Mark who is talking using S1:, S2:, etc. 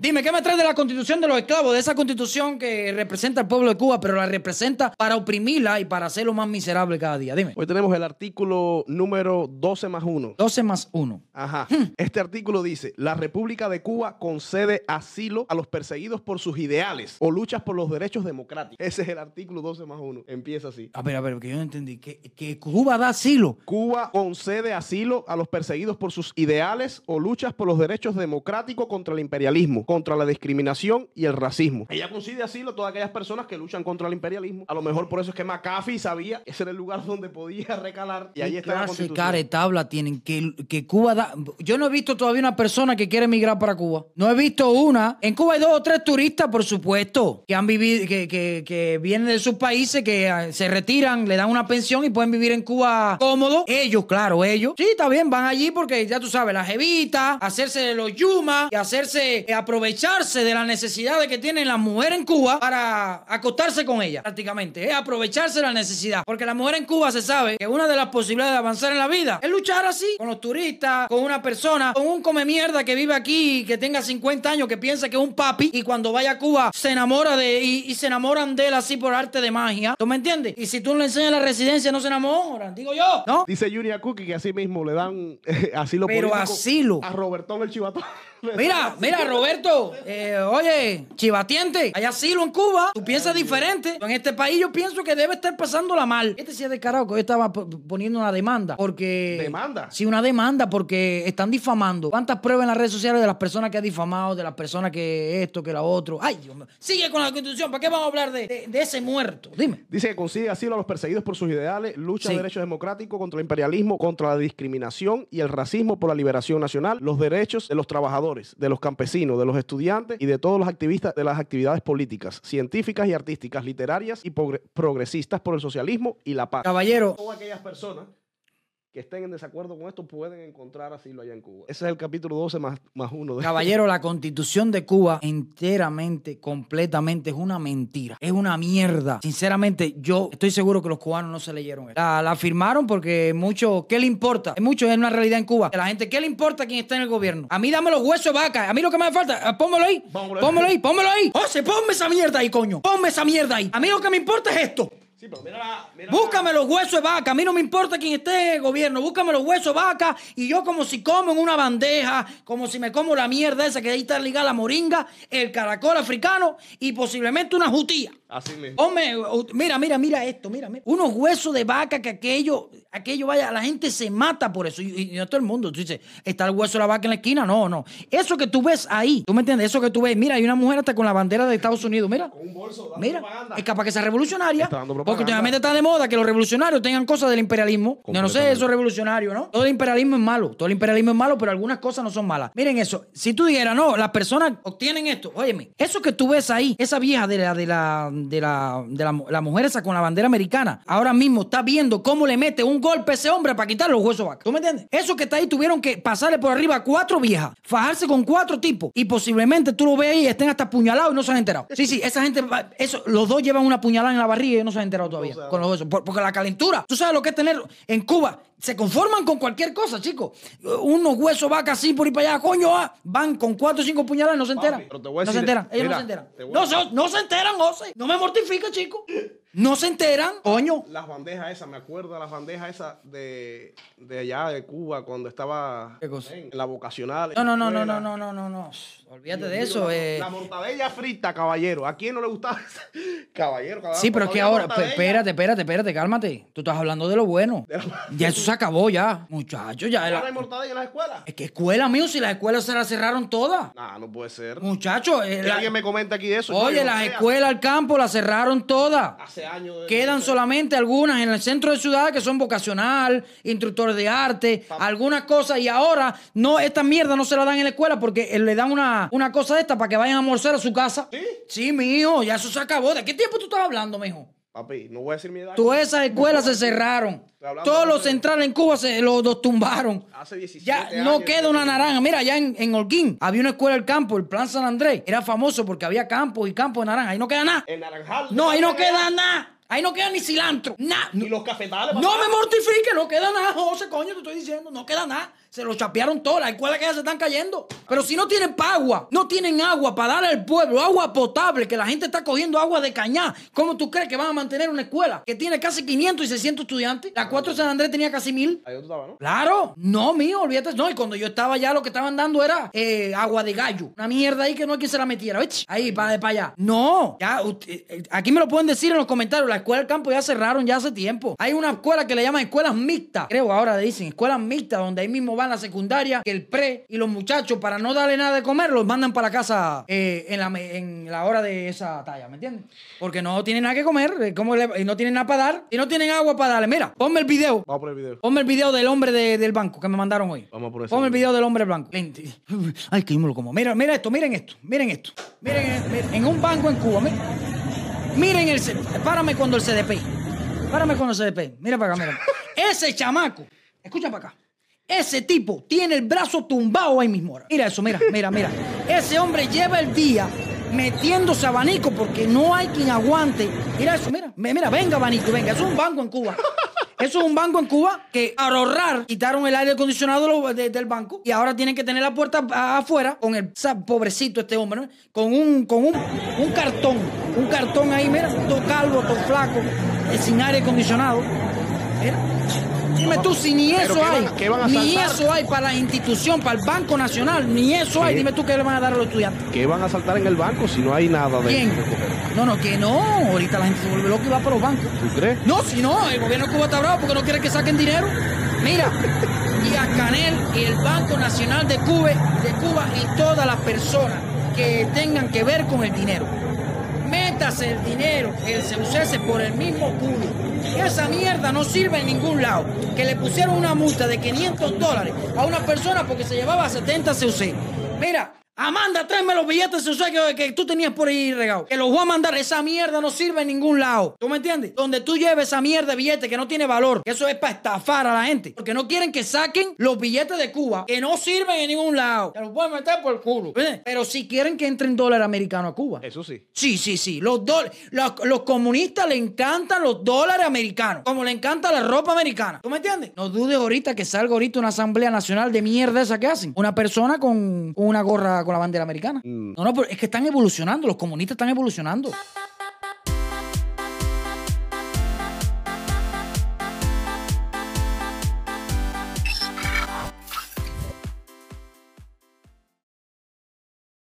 S1: Dime, ¿qué me traes de la constitución de los esclavos? De esa constitución que representa al pueblo de Cuba, pero la representa para oprimirla y para hacerlo más miserable cada día. Dime.
S2: Hoy tenemos el artículo número 12 más 1.
S1: 12 más 1.
S2: Ajá. Este artículo dice, la República de Cuba concede asilo a los perseguidos por sus ideales o luchas por los derechos democráticos. Ese es el artículo 12 más 1. Empieza así.
S1: A ver, a ver, porque yo no entendí. ¿Que, que Cuba da asilo?
S2: Cuba concede asilo a los perseguidos por sus ideales o luchas por los derechos democráticos contra el imperialismo, contra la discriminación y el racismo. Ella concede asilo a todas aquellas personas que luchan contra el imperialismo. A lo mejor por eso es que McAfee sabía que ese era el lugar donde podía recalar y ahí
S1: ¿Qué
S2: está la
S1: clase
S2: constitución.
S1: cara tabla tienen que, que Cuba da? Yo no he visto todavía una persona que quiere emigrar para Cuba. No he visto una. En Cuba hay dos o tres turistas, por supuesto, que han vivido, que, que, que vienen de sus países, que eh, se retiran, le dan una pensión y pueden vivir en Cuba cómodo. Ellos, claro, ellos. Sí, está bien, van allí porque ya tú sabes, la jevita, hacerse los yumas y hacerse, eh, aprovecharse de la necesidad de que tienen las mujeres en Cuba para acostarse con ellas, prácticamente. Es aprovecharse de la necesidad. Porque la mujer en Cuba se sabe que una de las posibilidades de avanzar en la vida es luchar así, con los turistas, con una persona, con un come mierda que vive aquí, que tenga 50 años, que piensa que es un papi y cuando vaya a Cuba se enamora de y, y se enamoran de él así por arte de magia. ¿Tú me entiendes? Y si tú le enseñas la residencia, no se enamoran, digo yo, ¿no?
S2: Dice Junior Cookie que así mismo le dan eh, asilo
S1: Pero asilo.
S2: a Robertón el Chivatón.
S1: Mira, mira, Roberto, eh, oye, chivatiente, hay asilo en Cuba, tú piensas diferente. En este país yo pienso que debe estar pasándola mal. Este sí es de carajo que hoy estaba poniendo una demanda, porque...
S2: ¿Demanda?
S1: Sí, una demanda, porque están difamando. ¿Cuántas pruebas en las redes sociales de las personas que ha difamado, de las personas que esto, que la otro? Ay, Dios mío. Sigue con la constitución, ¿para qué vamos a hablar de, de- de ese muerto? Dime.
S2: Dice que consigue asilo a los perseguidos por sus ideales, lucha
S1: Sí.
S2: de derechos democráticos contra el imperialismo, contra la discriminación y el racismo por la liberación nacional, los derechos de los trabajadores, de los campesinos, de los estudiantes y de todos los activistas de las actividades políticas, científicas y artísticas, literarias y progre- progresistas por el socialismo y la paz.
S1: Caballero,
S2: Todas aquellas personas que estén en desacuerdo con esto pueden encontrar asilo allá en Cuba. Ese es el capítulo 12 más, más uno. De
S1: Caballero, la constitución de Cuba enteramente, completamente es una mentira. Es una mierda. Sinceramente, yo estoy seguro que los cubanos no se leyeron. esto. La, la firmaron porque mucho, ¿qué le importa? Es mucho, es una realidad en Cuba. La gente, ¿qué le importa a quién está en el gobierno? A mí dame los huesos de vaca. A mí lo que me hace falta, ah, pónmelo ahí. Pónmelo ahí, pónmelo ahí. José, ponme esa mierda ahí, coño. Ponme esa mierda ahí. A mí lo que me importa es esto. Búscame los huesos de vaca. A mí no me importa quién esté en el gobierno. Búscame los huesos de vaca. Y yo, como si como en una bandeja, como si me como la mierda esa que ahí está ligada la moringa, el caracol africano y posiblemente una jutía.
S2: Así mismo.
S1: Hombre, mira, mira, mira esto, mira, mira. Unos huesos de vaca que aquello, aquello vaya, la gente se mata por eso. Y, y no todo el mundo. Tú dices, ¿está el hueso de la vaca en la esquina? No, no. Eso que tú ves ahí, ¿tú me entiendes? Eso que tú ves, mira, hay una mujer hasta con la bandera de Estados Unidos, mira.
S2: Un bolso dando
S1: Mira,
S2: propaganda.
S1: es capaz que sea revolucionaria.
S2: Está dando
S1: Porque últimamente está de moda que los revolucionarios tengan cosas del imperialismo. Yo no sé, eso es revolucionario, ¿no? Todo el imperialismo es malo. Todo el imperialismo es malo, pero algunas cosas no son malas. Miren eso. Si tú dijeras, no, las personas obtienen esto. Óyeme, eso que tú ves ahí, esa vieja de la, de la, de la, de la, la mujer esa con la bandera americana, ahora mismo está viendo cómo le mete un golpe a ese hombre para quitar los huesos vaca. ¿Tú me entiendes? Eso que está ahí tuvieron que pasarle por arriba a cuatro viejas, fajarse con cuatro tipos y posiblemente tú lo ves ahí y estén hasta apuñalados y no se han enterado. Sí, sí, esa gente, eso, los dos llevan una puñalada en la barriga y no se han enterado todavía con los huesos. Por- porque la calentura, tú sabes lo que es tener en Cuba. Se conforman con cualquier cosa, chicos. Unos huesos vaca así por ahí para allá, coño, ah, van con cuatro o cinco puñaladas y no se enteran.
S2: pero te voy a
S1: no se enteran, ellos no se enteran. No, no se enteran, José. No me mortifica, chico. No se enteran, coño.
S2: Las bandejas esas, me acuerdo de las bandejas esas de, de allá de Cuba cuando estaba
S1: ¿Qué cosa?
S2: en la vocacional.
S1: No, no, no, no, no, no, no, no, no. Olvídate de eso. eh.
S2: la mortadella frita, caballero. ¿A quién no le gustaba esa? Caballero, caballero.
S1: Sí, pero es que ahora, espérate, espérate, espérate, cálmate. Tú estás hablando de lo bueno. Ya eso se acabó ya, muchachos, ya.
S2: ¿Ahora
S1: la-
S2: hay mortadella en las escuelas?
S1: Es que escuela, mío, si las escuelas se las cerraron todas.
S2: Nah, no puede ser.
S1: Muchachos, eh,
S2: Que
S1: la-
S2: alguien me comente aquí de eso.
S1: Oye,
S2: no
S1: las escuelas al campo las cerraron todas.
S2: Hace años. de-
S1: Quedan solamente algunas en el centro de ciudad que son vocacional, instructores de arte, algunas cosas. Y ahora, no, esta mierda no se la dan en la escuela porque eh, le dan una, una cosa de esta para que vayan a almorzar a su casa.
S2: ¿Sí?
S1: Sí, mijo, ya eso se acabó. ¿De qué tiempo tú estás hablando, mijo?
S2: Papi, no voy a decir mi edad.
S1: Todas esas escuelas se cerraron. Todos los centrales en Cuba se los, los tumbaron.
S2: Hace 17
S1: Ya
S2: años.
S1: no queda una naranja. Mira, allá en, en Holguín había una escuela del campo, el Plan San Andrés. Era famoso porque había campos y campos de naranja. Ahí no queda nada.
S2: En Naranjal.
S1: No, ahí no queda nada. Ahí no queda ni cilantro. Nada.
S2: Ni los cafetales.
S1: No me mortifique, no queda nada, José, coño, te estoy diciendo, no queda nada. Se lo chapearon todo. Las escuelas que ya se están cayendo. Pero si no tienen agua, no tienen agua para darle al pueblo, agua potable, que la gente está cogiendo agua de cañá. ¿Cómo tú crees que van a mantener una escuela que tiene casi 500 y 600 estudiantes? La 4 de San Andrés tenía casi 1000.
S2: Ahí tú estabas, ¿no?
S1: Claro, no, mío, olvídate. No, y cuando yo estaba allá, lo que estaban dando era eh, agua de gallo. Una mierda ahí que no hay quien se la metiera. ¿ves? Ahí, para de para allá. No, ya, usted- eh, aquí me lo pueden decir en los comentarios. La escuela del campo ya cerraron ya hace tiempo. Hay una escuela que le llaman escuelas mixtas. Creo ahora le dicen escuelas mixtas, donde ahí mismo van la secundaria, que el pre y los muchachos, para no darle nada de comer, los mandan para casa eh, en, la, en la hora de esa talla, ¿me entiendes? Porque no tienen nada que comer, eh, ¿cómo le- y no tienen nada para dar, y no tienen agua para darle. Mira, ponme el video.
S2: Vamos a poner el video.
S1: Ponme el video del hombre de- del banco que me mandaron hoy.
S2: Vamos a poner
S1: Ponme el
S2: video.
S1: del hombre blanco. Ay, que yo me lo como. Mira, mira esto, miren esto, miren esto. Miren, eh, miren, en un banco en Cuba, miren. Miren el... Párame cuando el CDP. Párame cuando el CDP. Mira para acá, mira. Ese chamaco, escucha para acá. Ese tipo tiene el brazo tumbado ahí mismo. Mira eso, mira, mira, mira. Ese hombre lleva el día metiéndose abanico porque no hay quien aguante. Mira eso, mira. Mira, venga abanico, venga. Eso es un banco en Cuba. Eso es un banco en Cuba que para ahorrar quitaron el aire acondicionado del banco y ahora tienen que tener la puerta a- afuera con el pobrecito este hombre, ¿no? con un con un, un cartón, un cartón ahí, mira, todo calvo, todo flaco, eh, sin aire acondicionado. Mira. Dime tú si ni eso
S2: ¿qué
S1: hay,
S2: van- qué van a
S1: ni eso hay para la institución, para el Banco Nacional, ni eso hay. Dime tú qué le van a dar a los estudiantes.
S2: ¿Qué van a saltar en el banco si no hay nada de
S1: ¿Quién? No, no, que no. Ahorita la gente se vuelve loca y va para los bancos.
S2: ¿Tú crees?
S1: No, si no, el gobierno de Cuba está bravo porque no quiere que saquen dinero. Mira, y a Canel y el Banco Nacional de Cuba, de Cuba y todas las personas que tengan que ver con el dinero. El dinero, el CUCS por el mismo culo. Que esa mierda no sirve en ningún lado. Que le pusieron una multa de 500 dólares a una persona porque se llevaba 70 CUC. Mira, Amanda, tráeme los billetes que, que tú tenías por ahí regado. Que los voy a mandar. Esa mierda no sirve en ningún lado. ¿Tú me entiendes? Donde tú lleves esa mierda de billete que no tiene valor. Que eso es para estafar a la gente. Porque no quieren que saquen los billetes de Cuba que no sirven en ningún lado. Que los pueden meter por el culo. ¿Eh? Pero si quieren que entren dólares americanos a Cuba.
S2: Eso sí.
S1: Sí, sí, sí. Los, los, los comunistas le encantan los dólares americanos, como le encanta la ropa americana. ¿Tú me entiendes? No dudes ahorita que salga ahorita una asamblea nacional de mierda esa que hacen. Una persona con una gorra con la bandera americana. No, no, pero es que están evolucionando. Los comunistas están evolucionando.